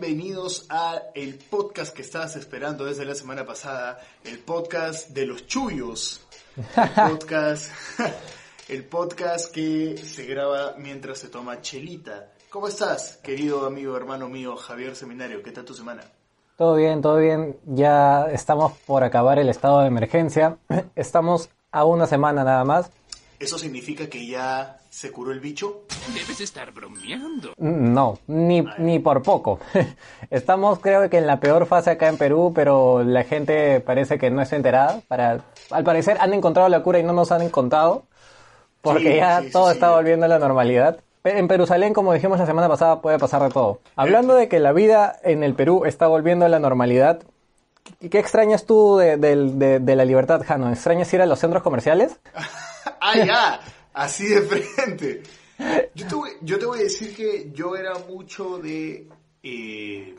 bienvenidos a el podcast que estabas esperando desde la semana pasada, el podcast de los chuyos, el podcast, el podcast que se graba mientras se toma chelita. ¿Cómo estás, querido amigo, hermano mío, Javier Seminario? ¿Qué tal tu semana? Todo bien, todo bien. Ya estamos por acabar el estado de emergencia. Estamos a una semana nada más. ¿Eso significa que ya se curó el bicho? Debes estar bromeando. No, ni, ni por poco. Estamos creo que en la peor fase acá en Perú, pero la gente parece que no está enterada. Para, al parecer han encontrado la cura y no nos han encontrado. Porque Sí, ya sí, todo sí. está volviendo a la normalidad. En Perusalén, como dijimos la semana pasada, puede pasar de todo. Hablando de que la vida en el Perú está volviendo a la normalidad, ¿qué, qué extrañas tú de, del- de- de la libertad, Jano? ¿Extrañas ir a los centros comerciales? ¡Ah, ya! Así de frente. Yo te voy, yo te voy a decir que yo era mucho de eh,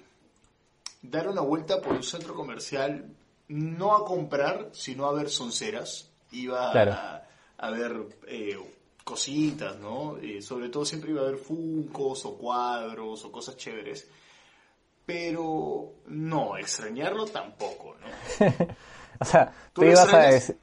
dar una vuelta por un centro comercial, no a comprar, sino a ver sonceras. Iba Claro. a, a ver eh, cositas, ¿no? Eh, sobre todo siempre iba a ver funcos o cuadros o cosas chéveres. Pero no, extrañarlo tampoco, ¿no? O sea, ¿Tú ibas a extrañas?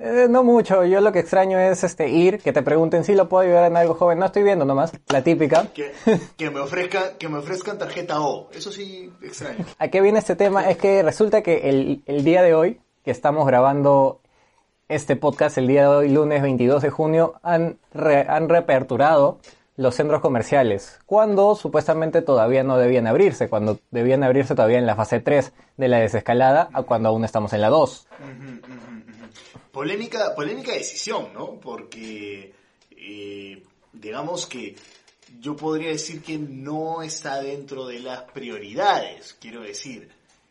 Eh, no mucho, yo lo que extraño es este ir, que te pregunten si lo puedo ayudar en algo joven. No estoy viendo nomás, la típica. Que, que me ofrezcan, que me ofrezcan tarjeta O. Eso sí extraño. ¿A qué viene este tema? Es que resulta que el, el día de hoy, que estamos grabando este podcast, el día de hoy, lunes 22 de junio, han, re- han reaperturado los centros comerciales, cuando supuestamente todavía no debían abrirse, cuando debían abrirse todavía en la fase 3 de la desescalada, a cuando aún estamos en la 2. Polémica, polémica decisión, ¿no? Porque, eh, digamos que yo podría decir que no está dentro de las prioridades. Quiero decir,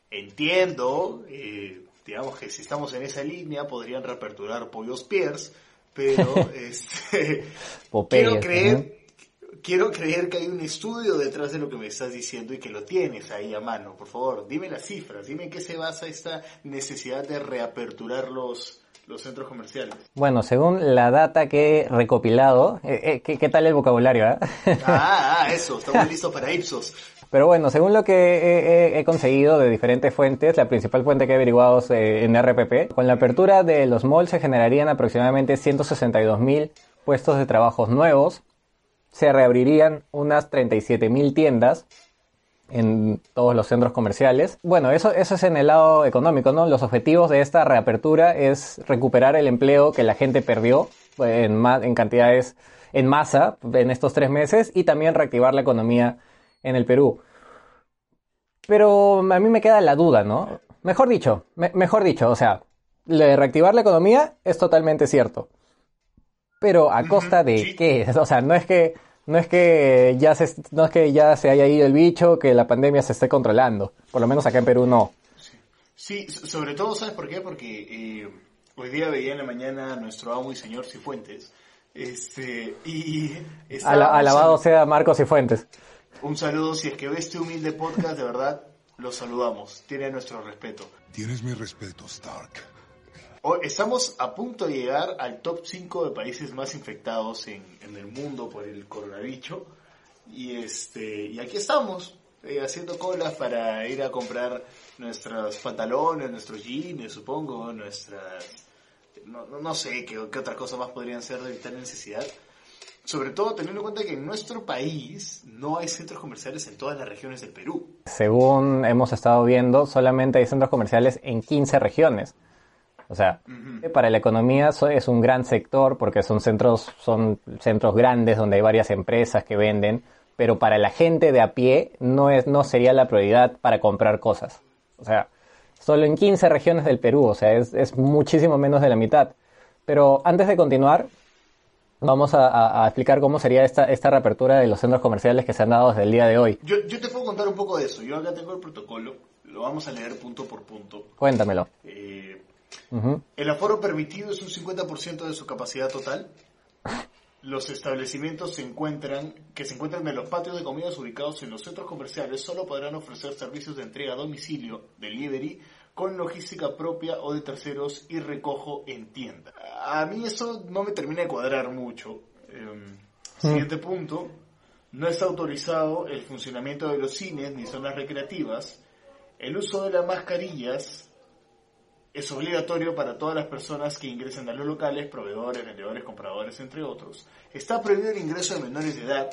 entiendo, eh, digamos que si estamos en esa línea podrían reaperturar Pollos Piers, pero este, quiero creer. Quiero creer que hay un estudio detrás de lo que me estás diciendo y que lo tienes ahí a mano. Por favor, dime las cifras, dime en qué se basa esta necesidad de reaperturar los, los centros comerciales. Bueno, según la data que he recopilado, eh, eh, ¿qué, qué tal el vocabulario? ah? Ah, ah, eso, estamos listos para Ipsos. Pero bueno, según lo que he, he- he conseguido de diferentes fuentes, la principal fuente que he averiguado es eh, en RPP, con la apertura de los malls se generarían aproximadamente 162 mil puestos de trabajos nuevos, se reabrirían unas 37 mil tiendas en todos los centros comerciales. Bueno, eso, eso es en el lado económico, ¿no? Los objetivos de esta reapertura es recuperar el empleo que la gente perdió pues, en, en cantidades, en masa en estos tres meses y también reactivar la economía en el Perú. Pero a mí me queda la duda, ¿no? Mejor dicho, me- mejor dicho, o sea, reactivar la economía es totalmente cierto. Pero a costa de sí. qué? O sea, no es que no es que ya se no es que ya se haya ido el bicho, que la pandemia se esté controlando. Por lo menos acá en Perú no. Sí, so- sobre todo, ¿sabes por qué? Porque eh, hoy día veía en la mañana a nuestro amo y señor Cifuentes. Este, y Ala- alabado en- sea Marcos y Fuentes. Un saludo, si es que ve este humilde podcast, de verdad, lo saludamos. Tiene nuestro respeto. Tienes mi respeto, Stark. Estamos a punto de llegar al top 5 de países más infectados en, el mundo por el coronavirus. Y este y aquí estamos, eh, haciendo colas para ir a comprar nuestros pantalones, nuestros jeans, supongo, nuestras... No, no, sé qué, qué otra cosa más podrían ser de vital necesidad. Sobre todo teniendo en cuenta que en nuestro país no hay centros comerciales en todas las regiones del Perú. Según hemos estado viendo, solamente hay centros comerciales en 15 regiones. O sea, para la economía es un gran sector porque son centros, son centros grandes donde hay varias empresas que venden, pero para la gente de a pie no es, no sería la prioridad para comprar cosas. O sea, solo en 15 regiones del Perú, o sea, es, es muchísimo menos de la mitad. Pero antes de continuar, vamos a, a- a explicar cómo sería esta, esta reapertura de los centros comerciales que se han dado desde el día de hoy. Yo, yo te puedo contar un poco de eso. Yo acá tengo el protocolo, lo vamos a leer punto por punto. Cuéntamelo. Eh, Ujú. El aforo permitido es un 50% de su capacidad total. Los establecimientos se encuentran, que se encuentran en los patios de comidas ubicados en los centros comerciales solo podrán ofrecer servicios de entrega a domicilio, delivery, con logística propia o de terceros y recojo en tienda. A mí eso no me termina de cuadrar mucho. Eh, siguiente punto. no está autorizado el funcionamiento de los cines ni zonas recreativas, el uso de las mascarillas es obligatorio para todas las personas que ingresen a los locales, proveedores, vendedores, compradores, entre otros. Está prohibido el ingreso de menores de edad.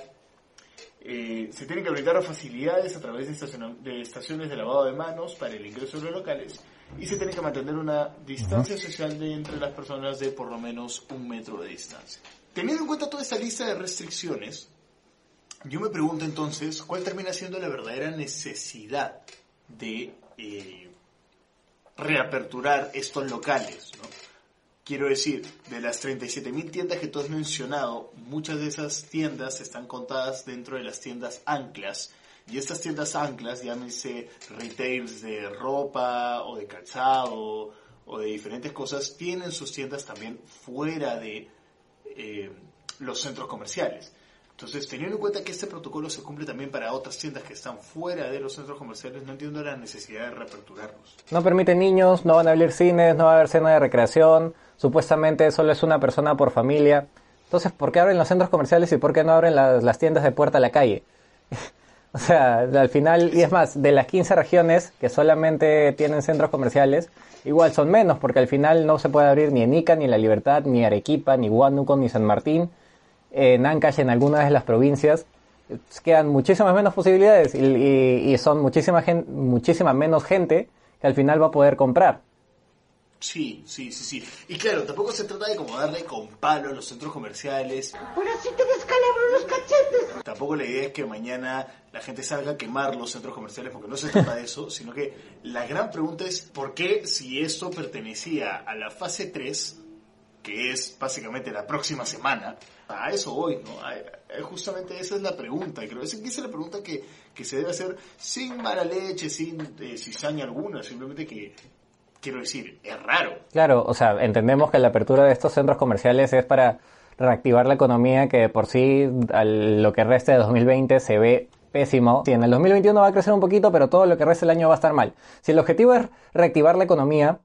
Eh, se tienen que brindar facilidades a través de, de estaciones de lavado de manos para el ingreso de los locales y se tiene que mantener una distancia social de entre las personas de por lo menos un metro de distancia. Teniendo en cuenta toda esta lista de restricciones, yo me pregunto entonces, ¿cuál termina siendo la verdadera necesidad de eh, reaperturar estos locales? Quiero decir, de las 37.000 tiendas que tú has mencionado, muchas de esas tiendas están contadas dentro de las tiendas anclas. Y estas tiendas anclas, llámense retails de ropa o de calzado o de diferentes cosas, tienen sus tiendas también fuera de eh, los centros comerciales. Entonces, teniendo en cuenta que este protocolo se cumple también para otras tiendas que están fuera de los centros comerciales, no entiendo la necesidad de reaperturarlos. No permiten niños, no van a abrir cines, no va a haber cena de recreación, supuestamente solo es una persona por familia. Entonces, ¿por qué abren los centros comerciales y por qué no abren las, las tiendas de puerta a la calle? o sea, al final, y es más, de las 15 regiones que solamente tienen centros comerciales, igual son menos, porque al final no se puede abrir ni en Ica, ni La Libertad, ni Arequipa, ni Huánuco, ni San Martín en Ancash, en algunas de las provincias, quedan muchísimas menos posibilidades y, son muchísima, gente, muchísima menos gente que al final va a poder comprar. Sí, sí, sí, sí. Y claro, tampoco se trata de como darle con palo a los centros comerciales. Ahora sí te descalabro los cachetes. Tampoco la idea es que mañana la gente salga a quemar los centros comerciales, porque no se trata de eso, sino que la gran pregunta es por qué si esto pertenecía a la fase 3, que es básicamente la próxima semana, a eso hoy, ¿no? justamente esa es la pregunta, creo que esa es la pregunta que, se debe hacer sin mala leche, sin eh, cizaña alguna, simplemente que, quiero decir, es raro. Claro, o sea, entendemos que la apertura de estos centros comerciales es para reactivar la economía que por sí a lo que resta de 2020 se ve pésimo. Sí, en el 2021 va a crecer un poquito, pero todo lo que resta del año va a estar mal. Si el objetivo es reactivar la economía,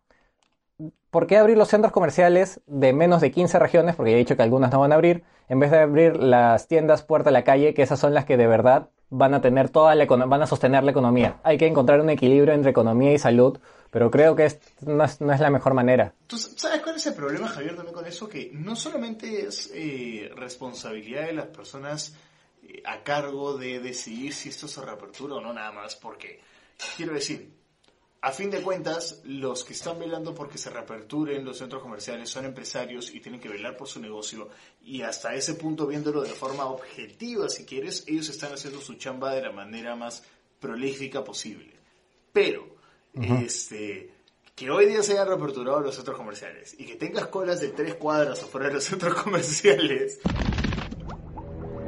¿por qué abrir los centros comerciales de menos de 15 regiones? Porque ya he dicho que algunas no van a abrir, en vez de abrir las tiendas puerta a la calle, que esas son las que de verdad van a tener toda la van a sostener la economía. Hay que encontrar un equilibrio entre economía y salud, pero creo que no, es, la mejor manera. ¿Tú sabes cuál es el problema, Javier, también con eso? Que no solamente es eh, responsabilidad de las personas eh, a cargo de decidir si esto se reapertura o no, nada más, porque, quiero decir, a fin de cuentas, los que están velando porque se reaperturen los centros comerciales son empresarios y tienen que velar por su negocio y hasta ese punto viéndolo de forma objetiva, si quieres, ellos están haciendo su chamba de la manera más prolífica posible. Pero, este, que hoy día se hayan reaperturado los centros comerciales y que tengas colas de tres cuadras afuera de los centros comerciales.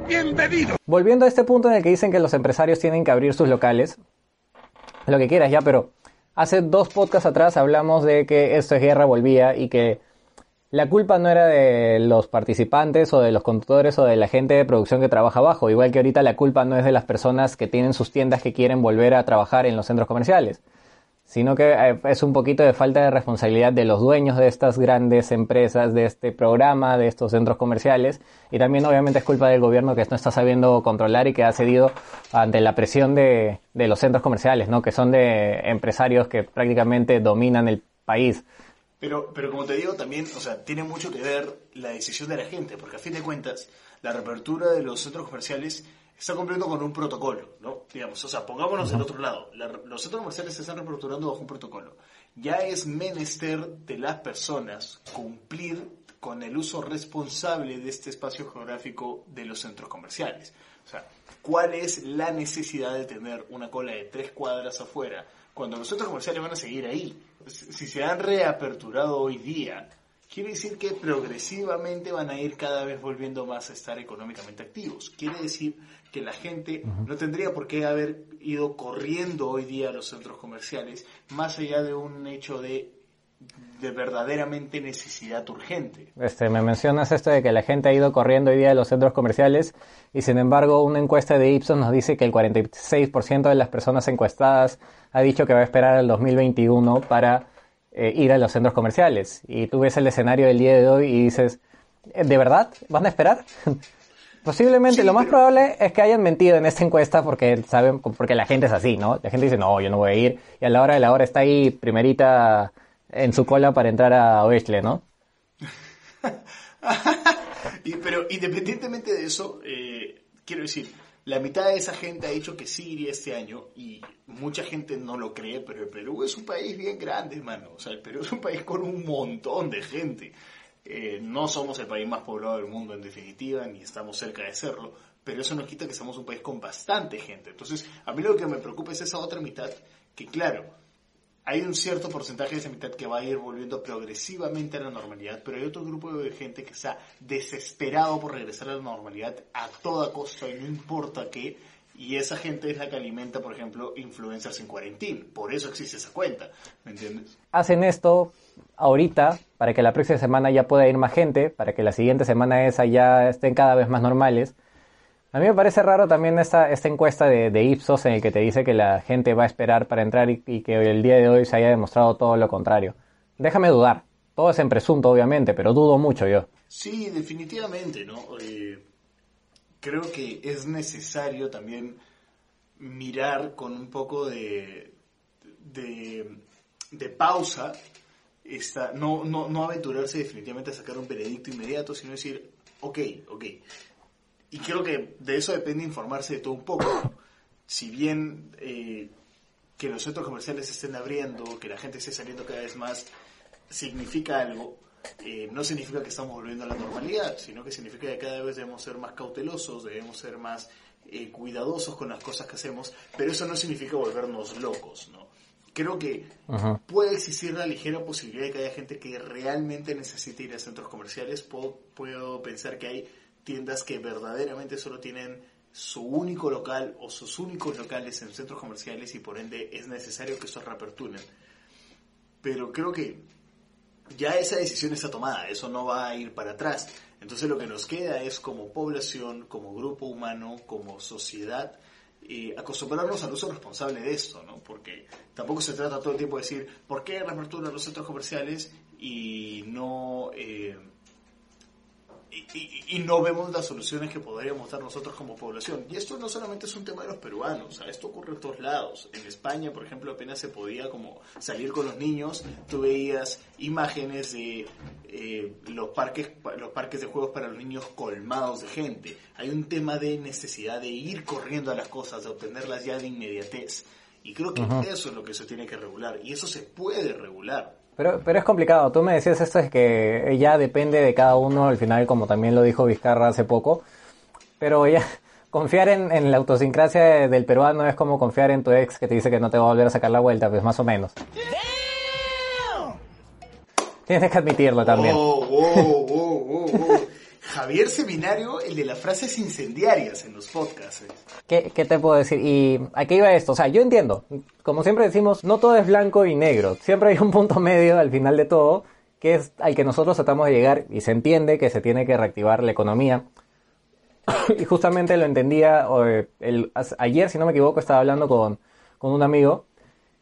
Bienvenido. Volviendo a este punto en el que dicen que los empresarios tienen que abrir sus locales, lo que quieras ya, pero Hace dos podcasts atrás hablamos de que esto es guerra volvía y que la culpa no era de los participantes o de los conductores o de la gente de producción que trabaja abajo, igual que ahorita la culpa no es de las personas que tienen sus tiendas que quieren volver a trabajar en los centros comerciales sino que eh, es un poquito de falta de responsabilidad de los dueños de estas grandes empresas, de este programa, de estos centros comerciales, y también obviamente es culpa del gobierno que no está sabiendo controlar y que ha cedido ante la presión de, de los centros comerciales, ¿no? que son de empresarios que prácticamente dominan el país. Pero, pero como te digo, también, o sea, tiene mucho que ver la decisión de la gente, porque a fin de cuentas, la reapertura de los centros comerciales está cumpliendo con un protocolo, ¿no? Digamos, o sea, pongámonos del otro lado. los centros comerciales se están reestructurando bajo un protocolo. Ya es menester de las personas cumplir con el uso responsable de este espacio geográfico de los centros comerciales. O sea, ¿cuál es la necesidad de tener una cola de tres cuadras afuera cuando los centros comerciales van a seguir ahí? Si se han reaperturado hoy día, quiere decir que progresivamente van a ir cada vez volviendo más a estar económicamente activos. Quiere decir que la gente no tendría por qué haber ido corriendo hoy día a los centros comerciales, más allá de un hecho de, de verdaderamente necesidad urgente. Este, me mencionas esto de que la gente ha ido corriendo hoy día a los centros comerciales y sin embargo una encuesta de Ipsos nos dice que el 46% de las personas encuestadas ha dicho que va a esperar al 2021 para eh, ir a los centros comerciales. Y tú ves el escenario del día de hoy y dices, ¿de verdad? ¿Van a esperar? Posiblemente, Sí, lo más pero- probable es que hayan mentido en esta encuesta porque saben, porque la gente es así, ¿no? La gente dice, no, yo no voy a ir, y a la hora de la hora está ahí primerita en su cola para entrar a Oestle, ¿no? Y- pero independientemente de eso, eh, quiero decir, la mitad de esa gente ha dicho que sí iría este año y mucha gente no lo cree, pero el Perú es un país bien grande, hermano. O sea, el Perú es un país con un montón de gente. Eh, no somos el país más poblado del mundo en definitiva, ni estamos cerca de serlo, pero eso no quita que somos un país con bastante gente. Entonces, a mí lo que me preocupa es esa otra mitad, que claro, hay un cierto porcentaje de esa mitad que va a ir volviendo progresivamente a la normalidad, pero hay otro grupo de gente que está desesperado por regresar a la normalidad a toda costa y no importa qué, y esa gente es la que alimenta, por ejemplo, influencers en cuarentena. Por eso existe esa cuenta, ¿me entiendes? Hacen esto ahorita para que la próxima semana ya pueda ir más gente, para que la siguiente semana esa ya estén cada vez más normales. A mí me parece raro también esta, esta encuesta de, Ipsos en el que te dice que la gente va a esperar para entrar y, y que el día de hoy se haya demostrado todo lo contrario. Déjame dudar. Todo es en presunto, obviamente, pero dudo mucho yo. Sí, definitivamente, ¿no? Eh, creo que es necesario también mirar con un poco de, de, de pausa, esta, no, no, no aventurarse definitivamente a sacar un veredicto inmediato, sino decir, ok, ok. Y creo que de eso depende informarse de todo un poco. Si bien eh, que los centros comerciales se estén abriendo, que la gente esté saliendo cada vez más, significa algo, eh, no significa que estamos volviendo a la normalidad, sino que significa que cada vez debemos ser más cautelosos, debemos ser más eh, cuidadosos con las cosas que hacemos, pero eso no significa volvernos locos, ¿no? Creo que puede existir la ligera posibilidad de que haya gente que realmente necesite ir a centros comerciales. Puedo, puedo pensar que hay tiendas que verdaderamente solo tienen su único local o sus únicos locales en centros comerciales y por ende es necesario que estos reaperturen. Pero creo que ya esa decisión está tomada, eso no va a ir para atrás. Entonces lo que nos queda es como población, como grupo humano, como sociedad, eh, acostumbrarnos al uso responsable de esto, ¿no? Porque tampoco se trata todo el tiempo de decir, ¿por qué reapertura los centros comerciales y no... eh, y, y- y no vemos las soluciones que podríamos dar nosotros como población. Y esto no solamente es un tema de los peruanos, o sea, esto ocurre en todos lados. En España, por ejemplo, apenas se podía como salir con los niños, tú veías imágenes de eh, los parques los parques de juegos para los niños colmados de gente. Hay un tema de necesidad de ir corriendo a las cosas, de obtenerlas ya de inmediatez. Y creo que eso es lo que se tiene que regular, y eso se puede regular. Pero, pero es complicado. Tú me decías esto es que ya depende de cada uno, al final, como también lo dijo Vizcarra hace poco. Pero ya, confiar en, en la autosincrasia del peruano es como confiar en tu ex que te dice que no te va a volver a sacar la vuelta, pues más o menos. Tienes que admitirlo también. Oh, oh, oh, oh, oh. Javier Seminario, el de las frases incendiarias en los podcasts. ¿Qué, qué te puedo decir? ¿Y a qué iba esto? O sea, yo entiendo. Como siempre decimos, no todo es blanco y negro. Siempre hay un punto medio al final de todo, que es al que nosotros tratamos de llegar y se entiende que se tiene que reactivar la economía. y justamente lo entendía eh, el- ayer, si no me equivoco, estaba hablando con, con un amigo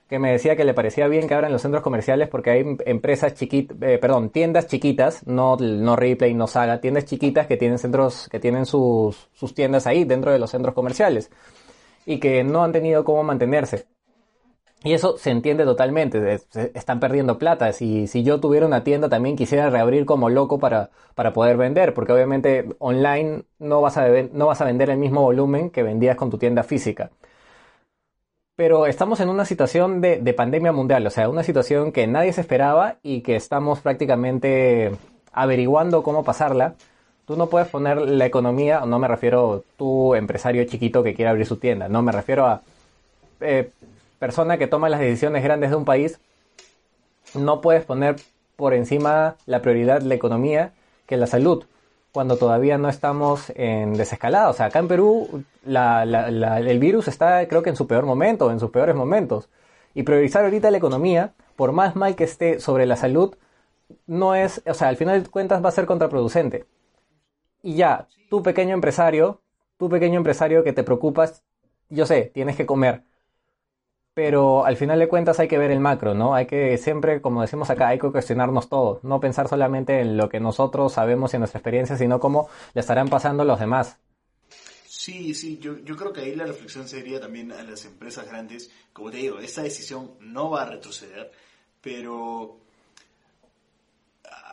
que me decía que le parecía bien que abran los centros comerciales porque hay em- empresas chiquitas, perdón, tiendas chiquitas, no, no Replay, no Saga, tiendas chiquitas que tienen centros, que tienen sus, sus tiendas ahí dentro de los centros comerciales y que no han tenido cómo mantenerse. Y eso se entiende totalmente, están perdiendo plata. Si, si yo tuviera una tienda también quisiera reabrir como loco para, para poder vender, porque obviamente online no vas, a, no vas a vender el mismo volumen que vendías con tu tienda física. Pero estamos en una situación de, de pandemia mundial, o sea, una situación que nadie se esperaba y que estamos prácticamente averiguando cómo pasarla. Tú no puedes poner la economía, no me refiero tú empresario chiquito que quiere abrir su tienda, no me refiero a eh, persona que toma las decisiones grandes de un país, no puedes poner por encima la prioridad la economía que la salud, cuando todavía no estamos en desescalada. O sea, acá en Perú la- la- la- el virus está creo que en su peor momento, en sus peores momentos. Y priorizar ahorita la economía, por más mal que esté sobre la salud, no es, o sea, al final de cuentas va a ser contraproducente. Y ya, tú pequeño empresario, tú pequeño empresario que te preocupas, yo sé, tienes que comer. Pero al final de cuentas hay que ver el macro, ¿no? Hay que siempre, como decimos acá, hay que cuestionarnos todo. No pensar solamente en lo que nosotros sabemos y en nuestra experiencia, sino cómo le estarán pasando los demás. Sí, sí, yo, yo creo que ahí la reflexión sería también a las empresas grandes. Como te digo, esta decisión no va a retroceder, pero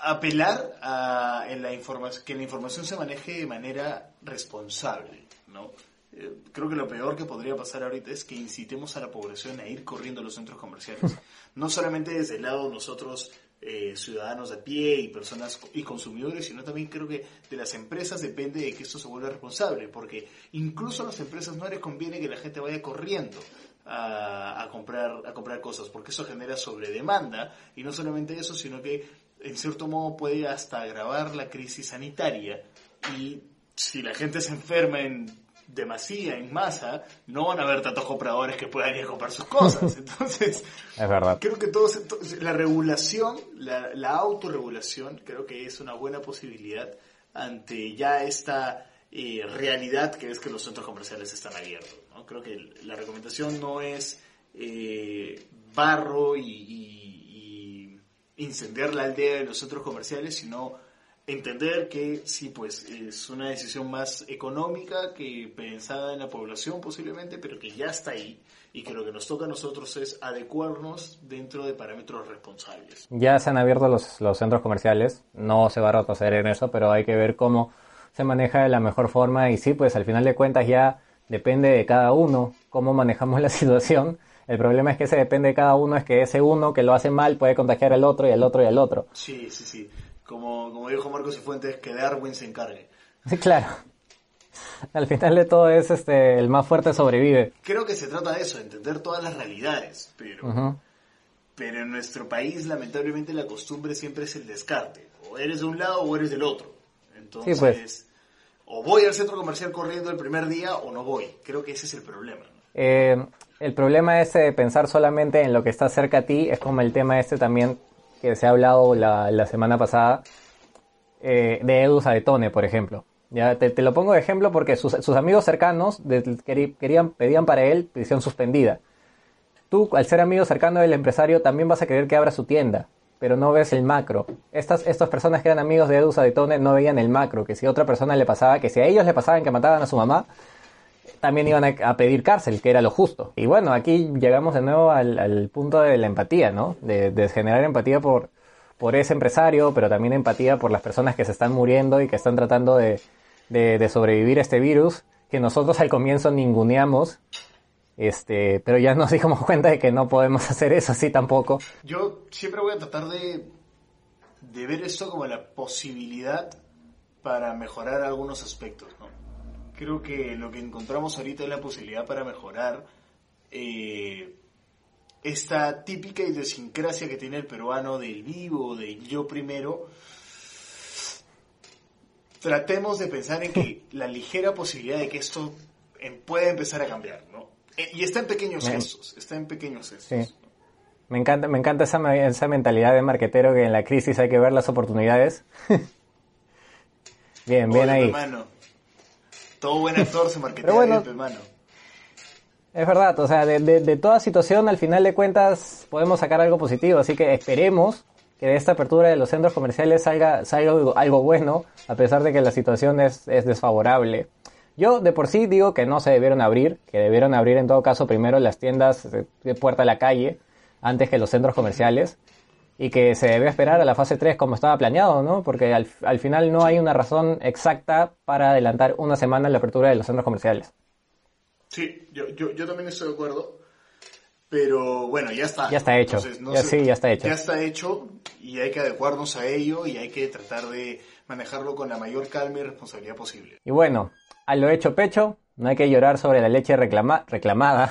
apelar a en la que la información se maneje de manera responsable, ¿no? Eh, creo que lo peor que podría pasar ahorita es que incitemos a la población a ir corriendo a los centros comerciales. No solamente desde el lado nosotros eh, ciudadanos de pie y personas y consumidores, sino también creo que de las empresas depende de que esto se vuelva responsable, porque incluso a las empresas no les conviene que la gente vaya corriendo a, a comprar a comprar cosas, porque eso genera sobredemanda y no solamente eso, sino que en cierto modo puede hasta agravar la crisis sanitaria y si la gente se enferma en demasía, en masa, no van a haber tantos compradores que puedan ir a comprar sus cosas. Entonces, Es verdad. creo que todos, entonces, la regulación, la, la autorregulación, creo que es una buena posibilidad ante ya esta eh, realidad que es que los centros comerciales están abiertos. ¿no? Creo que la recomendación no es eh, barro y, y- y incendiar la aldea de los centros comerciales, sino entender que sí, pues es una decisión más económica que pensada en la población posiblemente, pero que ya está ahí y que lo que nos toca a nosotros es adecuarnos dentro de parámetros responsables. Ya se han abierto los, los centros comerciales, no se va a retroceder en eso, pero hay que ver cómo se maneja de la mejor forma y sí, pues al final de cuentas ya depende de cada uno cómo manejamos la situación. El problema es que ese depende de cada uno, es que ese uno que lo hace mal puede contagiar al otro y al otro y al otro. Sí, sí, sí. Como, como dijo Marcos y Fuentes, que Darwin se encargue. Sí, claro. Al final de todo es este el más fuerte sobrevive. Creo que se trata de eso, de entender todas las realidades, pero, pero en nuestro país lamentablemente la costumbre siempre es el descarte. O eres de un lado o eres del otro. Entonces, pues. o voy al centro comercial corriendo el primer día o no voy. Creo que ese es el problema. ¿no? Eh, el problema ese de pensar solamente en lo que está cerca a ti es como el tema este también que se ha hablado la, la semana pasada eh, de Edu Saetone, por ejemplo. Ya te, te lo pongo de ejemplo porque sus, sus amigos cercanos de- querían, pedían para él prisión suspendida. Tú, al ser amigo cercano del empresario, también vas a querer que abra su tienda, pero no ves el macro. Estas, estas personas que eran amigos de Edu Saetone no veían el macro, que si a otra persona le pasaba, que si a ellos le pasaban que mataban a su mamá, también iban a, pedir cárcel, que era lo justo. Y bueno, aquí llegamos de nuevo al, punto de la empatía, ¿no? De, generar empatía por, por ese empresario, pero también empatía por las personas que se están muriendo y que están tratando de, de, sobrevivir a este virus, que nosotros al comienzo ninguneamos, este, pero ya nos dimos cuenta de que no podemos hacer eso así tampoco. Yo siempre voy a tratar de, de ver esto como la posibilidad para mejorar algunos aspectos. Creo que lo que encontramos ahorita es la posibilidad para mejorar eh, esta típica idiosincrasia que tiene el peruano del vivo, del yo primero. Tratemos de pensar en que la ligera posibilidad de que esto em- pueda empezar a cambiar, ¿no? Eh, Y está en pequeños Bien. gestos, está en pequeños gestos. Sí. Me encanta, me encanta esa, esa mentalidad de marquetero que en la crisis hay que ver las oportunidades. bien, bien Oye, ahí. hermano. Todo buen actor se marquetea bueno. bien, hermano. Es verdad, o sea, de, de- de toda situación al final de cuentas podemos sacar algo positivo, así que esperemos que de esta apertura de los centros comerciales salga, salga algo, algo bueno, a pesar de que la situación es, es desfavorable. Yo de por sí digo que no se debieron abrir, que debieron abrir en todo caso primero las tiendas de, de puerta a la calle, antes que los centros comerciales, y que se debe esperar a la fase 3 como estaba planeado, ¿no? Porque al, al final no hay una razón exacta para adelantar una semana la apertura de los centros comerciales. Sí, yo, yo, yo también estoy de acuerdo. Pero bueno, ya está. Ya está hecho. Ya sí, ya está hecho. Ya está hecho y hay que adecuarnos a ello y hay que tratar de manejarlo con la mayor calma y responsabilidad posible. Y bueno, a lo hecho pecho, no hay que llorar sobre la leche reclama- reclamada.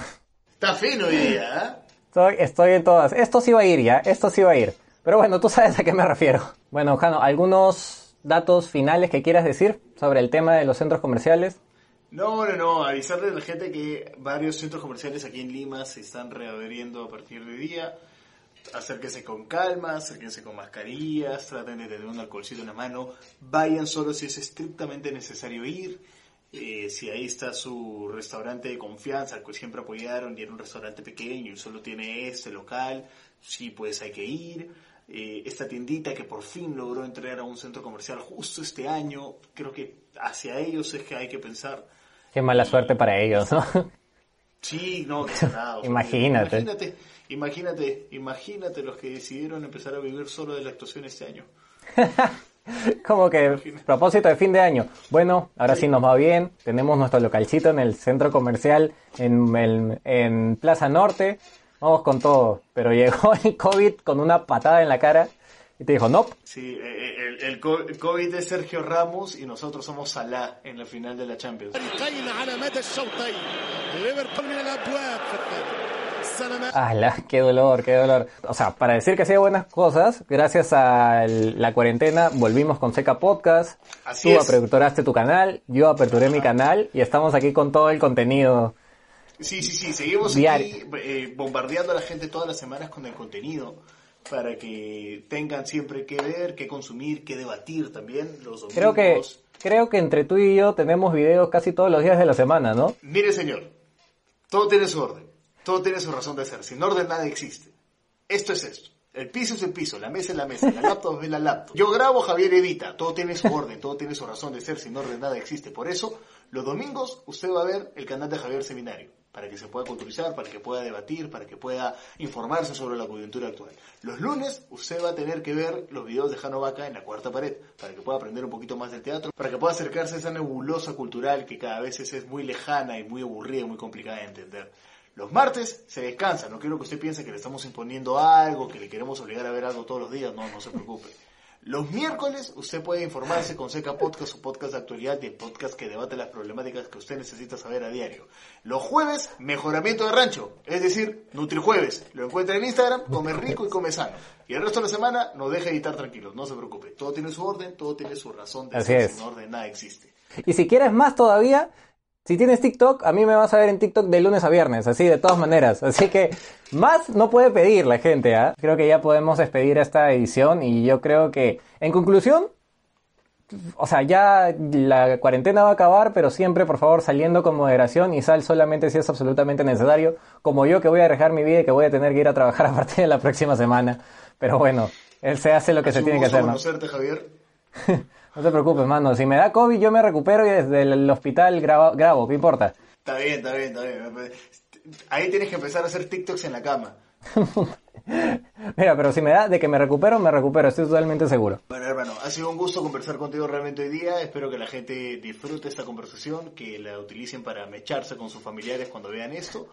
Está fino hoy día, ¿ah? Estoy, estoy en todas. Esto sí va a ir ya, esto sí va a ir. Pero bueno, tú sabes a qué me refiero. Bueno, Jano, ¿algunos datos finales que quieras decir sobre el tema de los centros comerciales? No, no, no, avisarle a la gente que varios centros comerciales aquí en Lima se están reabriendo a partir de día. Acérquense con calma, acérquense con mascarillas, traten de tener un alcoholcito en la mano, vayan solo si es estrictamente necesario ir. Eh, si ahí está su restaurante de confianza, que siempre apoyaron y era un restaurante pequeño y solo tiene este local, sí, pues hay que ir. Eh, esta tiendita que por fin logró entrar a un centro comercial justo este año, creo que hacia ellos es que hay que pensar. Qué mala suerte para ellos, ¿no? Sí, no, desagrado. Imagínate. Imagínate, imagínate, imagínate los que decidieron empezar a vivir solo de la actuación este año. Como que propósito de fin de año. Bueno, ahora sí, nos va bien. Tenemos nuestro localcito en el centro comercial en, el- en Plaza Norte. Vamos con todo. Pero llegó el COVID con una patada en la cara y te dijo, no, Sí, eh, el, el el COVID es Sergio Ramos y nosotros somos Salah en la final de la Champions. ¡Hala! ¡Qué dolor, qué dolor! O sea, para decir que hacía buenas cosas, gracias a el- la cuarentena volvimos con Seca Podcast. Así Tú es. aperturaste tu canal, yo aperturé mi canal y estamos aquí con todo el contenido. Sí, sí, sí, seguimos Diario. aquí eh, bombardeando a la gente todas las semanas con el contenido para que tengan siempre que ver, que consumir, que debatir también los domingos. Creo que, creo que entre tú y yo tenemos videos casi todos los días de la semana, ¿no? Mire, señor, todo tiene su orden, todo tiene su razón de ser. Sin orden nada existe. Esto es esto. El piso es el piso, la mesa es la mesa, la laptop es la laptop. Yo grabo, Javier edita. Todo tiene su orden, todo tiene su razón de ser. Sin orden nada existe. Por eso, los domingos usted va a ver el canal de Javier Seminario. Para que se pueda culturizar, para que pueda debatir, para que pueda informarse sobre la coyuntura actual. Los lunes usted va a tener que ver los videos de Jano Vaca en la cuarta pared. Para que pueda aprender un poquito más del teatro. Para que pueda acercarse a esa nebulosa cultural que cada vez es muy lejana y muy aburrida y muy complicada de entender. Los martes se descansa, no quiero que usted piense que le estamos imponiendo algo, que le queremos obligar a ver algo todos los días, no, no se preocupe. Los miércoles usted puede informarse con Seca Podcast, su podcast de actualidad y el podcast que debate las problemáticas que usted necesita saber a diario. Los jueves, mejoramiento de rancho, es decir, NutriJueves. Lo encuentra en Instagram, come rico y come sano. Y el resto de la semana nos deja editar tranquilos, no se preocupe. Todo tiene su orden, todo tiene su razón de Así ser, es. sin orden nada existe. Y si quieres más todavía, si tienes TikTok, a mí me vas a ver en TikTok de lunes a viernes, así de todas maneras. Así que más no puede pedir la gente, ¿ah? Creo que ya podemos despedir esta edición y yo creo que, en conclusión, o sea, ya la cuarentena va a acabar, pero siempre, por favor, saliendo con moderación y sal solamente si es absolutamente necesario, como yo que voy a arriesgar mi vida y que voy a tener que ir a trabajar a partir de la próxima semana. Pero bueno, él se hace lo que se tiene que hacer, ¿no? conocerte, Javier. No te preocupes, mano. Si me da COVID, yo me recupero y desde el hospital grabo, grabo ¿qué importa? Está bien, está bien, está bien. Ahí tienes que empezar a hacer TikToks en la cama. Mira, pero si me da de que me recupero, me recupero, estoy totalmente seguro. Bueno, hermano, ha sido un gusto conversar contigo realmente hoy día. Espero que la gente disfrute esta conversación, que la utilicen para mecharse con sus familiares cuando vean esto.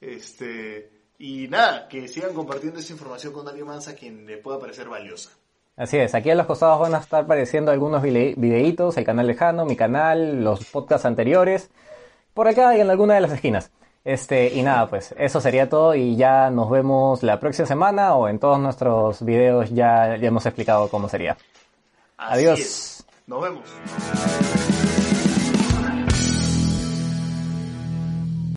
Este, y nada, que sigan compartiendo esta información con alguien más a quien le pueda parecer valiosa. Así es, aquí a los costados van a estar apareciendo algunos vide- videitos, el canal lejano, mi canal, los podcasts anteriores, por acá y en alguna de las esquinas. Este, y nada, pues eso sería todo y ya nos vemos la próxima semana o en todos nuestros videos ya, ya hemos explicado cómo sería. Así Adiós. es. Nos vemos.